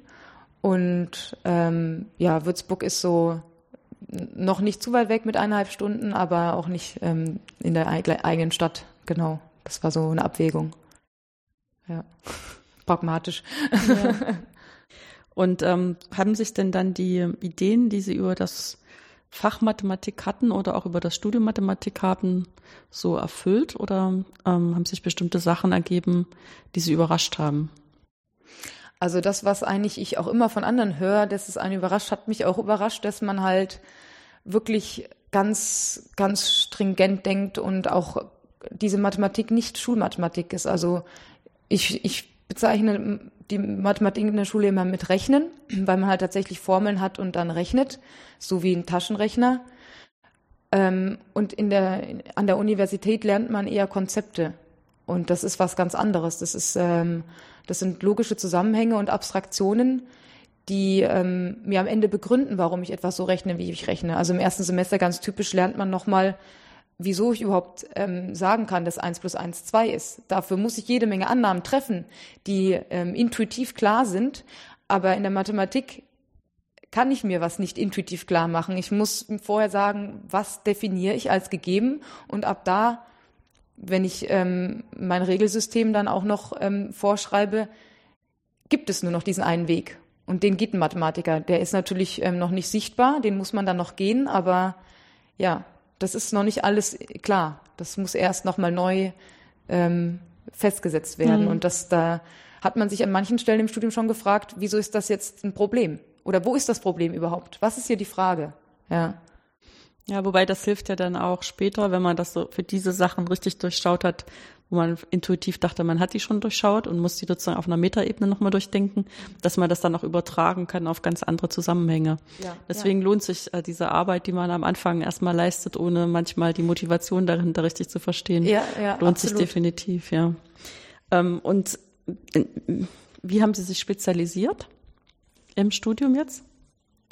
Und ähm, ja, Würzburg ist so noch nicht zu weit weg mit eineinhalb Stunden, aber auch nicht ähm, in der eigenen Stadt, genau. Das war so eine Abwägung. Ja, pragmatisch. Ja. Und ähm, haben sich denn dann die Ideen, die Sie über das Fach Mathematik hatten oder auch über das Studium Mathematik haben, so erfüllt oder ähm, haben sich bestimmte Sachen ergeben, die Sie überrascht haben? Also das, was eigentlich ich auch immer von anderen höre, dass es einen überrascht, hat mich auch überrascht, dass man halt wirklich ganz, ganz stringent denkt und auch diese Mathematik nicht Schulmathematik ist. Also ich, ich bezeichne die Mathematik in der Schule immer mit Rechnen, weil man halt tatsächlich Formeln hat und dann rechnet, so wie ein Taschenrechner. Ähm, und in der, an der Universität lernt man eher Konzepte. Und das ist was ganz anderes. Das ist, ähm, das sind logische Zusammenhänge und Abstraktionen, die ähm, mir am Ende begründen, warum ich etwas so rechne, wie ich rechne. Also im ersten Semester ganz typisch lernt man nochmal, wieso ich überhaupt ähm, sagen kann, dass eins plus eins zwei ist. Dafür muss ich jede Menge Annahmen treffen, die ähm, intuitiv klar sind. Aber in der Mathematik kann ich mir was nicht intuitiv klar machen. Ich muss vorher sagen, was definiere ich als gegeben und ab da, wenn ich ähm, mein Regelsystem dann auch noch ähm, vorschreibe, gibt es nur noch diesen einen Weg. Und den geht ein Mathematiker. Der ist natürlich ähm, noch nicht sichtbar, den muss man dann noch gehen, aber ja, das ist noch nicht alles klar. Das muss erst nochmal neu ähm, festgesetzt werden. Mhm. Und das da hat man sich an manchen Stellen im Studium schon gefragt, wieso ist das jetzt ein Problem? Oder wo ist das Problem überhaupt? Was ist hier die Frage? Ja. Ja, wobei das hilft ja dann auch später, wenn man das so für diese Sachen richtig durchschaut hat, wo man intuitiv dachte, man hat die schon durchschaut und muss die sozusagen auf einer Metaebene nochmal durchdenken, dass man das dann auch übertragen kann auf ganz andere Zusammenhänge. Ja, Deswegen ja. lohnt sich äh, diese Arbeit, die man am Anfang erstmal leistet, ohne manchmal die Motivation dahinter richtig zu verstehen. Ja, ja, lohnt absolut. sich definitiv, ja. Ähm, und äh, wie haben Sie sich spezialisiert im Studium jetzt?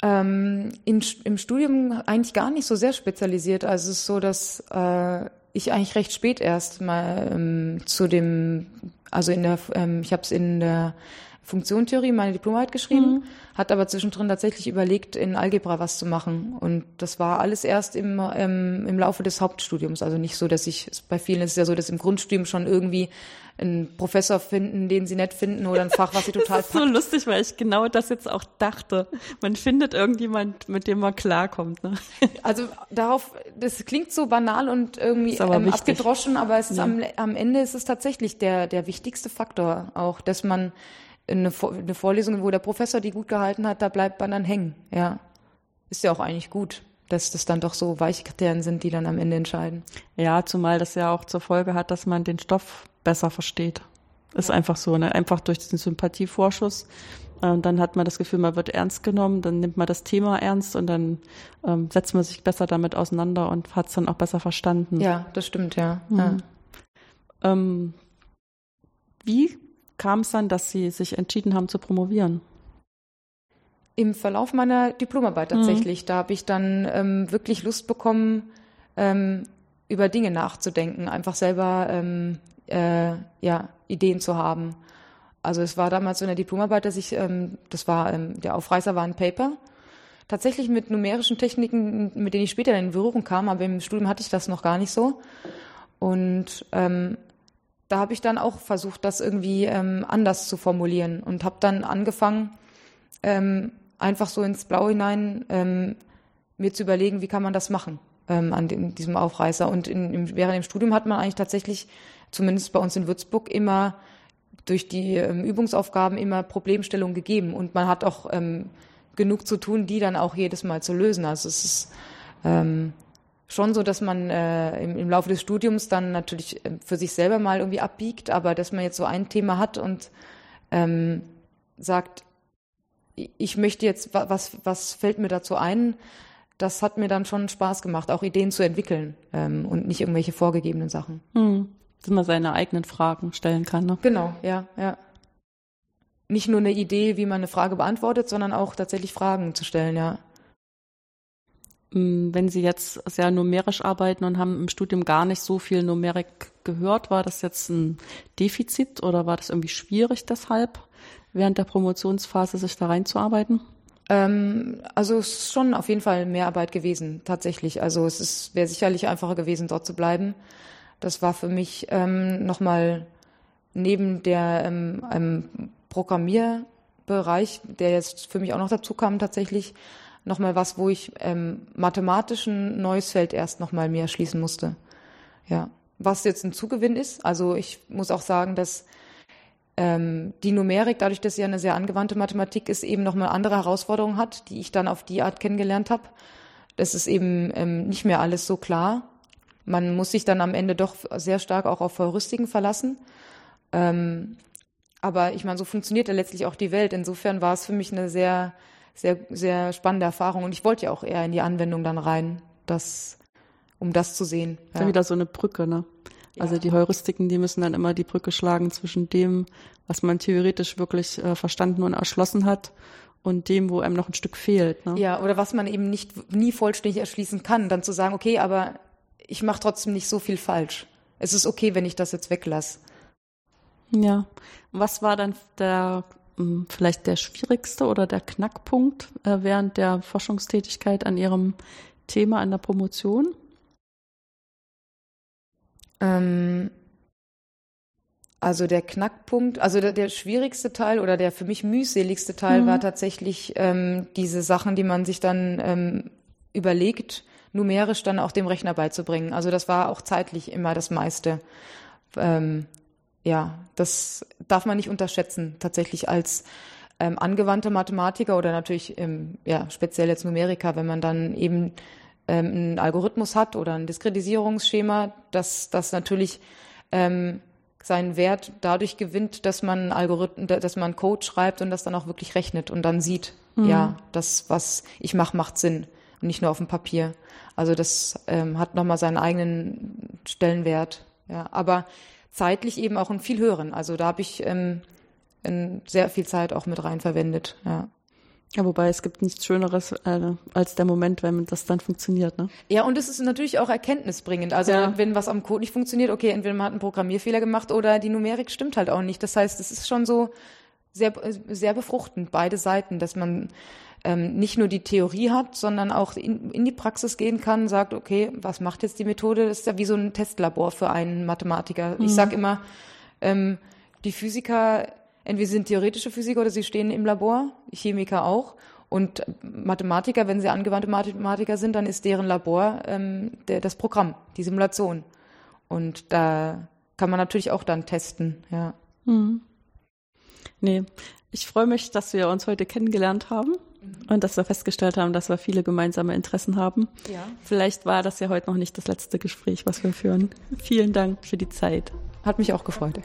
Ähm, in, Im Studium eigentlich gar nicht so sehr spezialisiert. Also es ist so, dass äh, ich eigentlich recht spät erst mal ähm, zu dem, also in der, ähm, ich habe es in der Funktionentheorie meine Diplomarbeit geschrieben, mhm. hat aber zwischendrin tatsächlich überlegt, in Algebra was zu machen. Und das war alles erst im, ähm, im Laufe des Hauptstudiums. Also nicht so, dass ich, bei vielen ist es ja so, dass im Grundstudium schon irgendwie einen Professor finden, den sie nett finden oder ein Fach, was sie total das ist packt. so lustig, weil ich genau das jetzt auch dachte. Man findet irgendjemand, mit dem man klarkommt. Ne? Also darauf, das klingt so banal und irgendwie ähm, abgedroschen, aber es ist ja. am, am Ende ist es tatsächlich der, der wichtigste Faktor auch, dass man eine, eine Vorlesung, wo der Professor die gut gehalten hat, da bleibt man dann hängen. Ja, ist ja auch eigentlich gut dass das dann doch so weiche Kriterien sind, die dann am Ende entscheiden. Ja, zumal das ja auch zur Folge hat, dass man den Stoff besser versteht. Ist ja. einfach so, ne? Einfach durch den Sympathievorschuss. Und äh, dann hat man das Gefühl, man wird ernst genommen, dann nimmt man das Thema ernst und dann ähm, setzt man sich besser damit auseinander und hat es dann auch besser verstanden. Ja, das stimmt, ja. Mhm. ja. Ähm, wie kam es dann, dass Sie sich entschieden haben zu promovieren? Im Verlauf meiner Diplomarbeit mhm. tatsächlich. Mhm. Da habe ich dann ähm, wirklich Lust bekommen, ähm, über Dinge nachzudenken, einfach selber ähm, äh, ja, Ideen zu haben. Also es war damals so in der Diplomarbeit, dass ich, ähm, das war, ähm, der Aufreißer war ein Paper, tatsächlich mit numerischen Techniken, mit denen ich später in Berührung kam, aber im Studium hatte ich das noch gar nicht so. Und ähm, da habe ich dann auch versucht, das irgendwie ähm, anders zu formulieren und habe dann angefangen, ähm, einfach so ins Blau hinein ähm, mir zu überlegen, wie kann man das machen ähm, an dem, diesem Aufreißer. Und in, im, während dem Studium hat man eigentlich tatsächlich, zumindest bei uns in Würzburg, immer durch die ähm, Übungsaufgaben immer Problemstellungen gegeben. Und man hat auch ähm, genug zu tun, die dann auch jedes Mal zu lösen. Also es ist ähm, schon so, dass man äh, im, im Laufe des Studiums dann natürlich äh, für sich selber mal irgendwie abbiegt, aber dass man jetzt so ein Thema hat und ähm, sagt, ich möchte jetzt, was, was fällt mir dazu ein? Das hat mir dann schon Spaß gemacht, auch Ideen zu entwickeln ähm, und nicht irgendwelche vorgegebenen Sachen. Hm. Dass man seine eigenen Fragen stellen kann. Ne? Genau, ja, ja. Nicht nur eine Idee, wie man eine Frage beantwortet, sondern auch tatsächlich Fragen zu stellen, ja. Hm, wenn Sie jetzt sehr numerisch arbeiten und haben im Studium gar nicht so viel Numerik gehört, war das jetzt ein Defizit oder war das irgendwie schwierig deshalb? während der Promotionsphase sich da reinzuarbeiten? Ähm, also es ist schon auf jeden Fall mehr Arbeit gewesen, tatsächlich. Also es wäre sicherlich einfacher gewesen, dort zu bleiben. Das war für mich ähm, nochmal neben der ähm, ähm, Programmierbereich, der jetzt für mich auch noch dazu kam, tatsächlich nochmal was, wo ich ähm, mathematisch ein neues Feld erst nochmal mir erschließen musste. Ja. Was jetzt ein Zugewinn ist. Also ich muss auch sagen, dass ähm, die Numerik, dadurch, dass sie ja eine sehr angewandte Mathematik ist, eben nochmal andere Herausforderungen hat, die ich dann auf die Art kennengelernt habe. Das ist eben ähm, nicht mehr alles so klar. Man muss sich dann am Ende doch sehr stark auch auf Heuristiken verlassen. Ähm, aber ich meine, so funktioniert ja letztlich auch die Welt. Insofern war es für mich eine sehr, sehr, sehr spannende Erfahrung. Und ich wollte ja auch eher in die Anwendung dann rein, das, um das zu sehen. Ja. Ist wieder so eine Brücke, ne? Also die Heuristiken, die müssen dann immer die Brücke schlagen zwischen dem, was man theoretisch wirklich äh, verstanden und erschlossen hat und dem, wo einem noch ein Stück fehlt. Ne? Ja, oder was man eben nicht nie vollständig erschließen kann, dann zu sagen, okay, aber ich mache trotzdem nicht so viel falsch. Es ist okay, wenn ich das jetzt weglasse. Ja. Was war dann der vielleicht der schwierigste oder der Knackpunkt äh, während der Forschungstätigkeit an Ihrem Thema an der Promotion? Ähm, also der Knackpunkt, also der, der, schwierigste Teil oder der für mich mühseligste Teil mhm. war tatsächlich ähm, diese Sachen, die man sich dann ähm, überlegt, numerisch dann auch dem Rechner beizubringen. Also das war auch zeitlich immer das meiste. Ähm, ja, das darf man nicht unterschätzen, tatsächlich als ähm, angewandte Mathematiker oder natürlich ähm, ja, speziell jetzt Numeriker, wenn man dann eben ähm, einen Algorithmus hat oder ein Diskretisierungsschema, dass das natürlich ähm, seinen Wert dadurch gewinnt, dass man Algorithmen, dass man Code schreibt und das dann auch wirklich rechnet und dann sieht, mhm. ja, das, was ich mache, macht Sinn und nicht nur auf dem Papier. Also das ähm, hat nochmal seinen eigenen Stellenwert. Ja, aber zeitlich eben auch einen viel höheren. Also da habe ich ähm, sehr viel Zeit auch mit rein verwendet. Ja. Ja, wobei es gibt nichts Schöneres äh, als der Moment, wenn das dann funktioniert, ne? Ja, und es ist natürlich auch erkenntnisbringend. Also ja. wenn was am Code nicht funktioniert, okay, entweder man hat einen Programmierfehler gemacht oder die Numerik stimmt halt auch nicht. Das heißt, es ist schon so sehr, sehr befruchtend, beide Seiten, dass man ähm, nicht nur die Theorie hat, sondern auch in, in die Praxis gehen kann, sagt, okay, was macht jetzt die Methode? Das ist ja wie so ein Testlabor für einen Mathematiker. Mhm. Ich sage immer, ähm, die Physiker entweder sind theoretische Physiker oder sie stehen im Labor, Chemiker auch. Und Mathematiker, wenn sie angewandte Mathematiker sind, dann ist deren Labor ähm, der, das Programm, die Simulation. Und da kann man natürlich auch dann testen, ja. Hm. Nee, ich freue mich, dass wir uns heute kennengelernt haben mhm. Und dass wir festgestellt haben, dass wir viele gemeinsame Interessen haben. Ja. Vielleicht war das ja heute noch nicht das letzte Gespräch, was wir führen. Vielen Dank für die Zeit. Hat mich auch gefreut.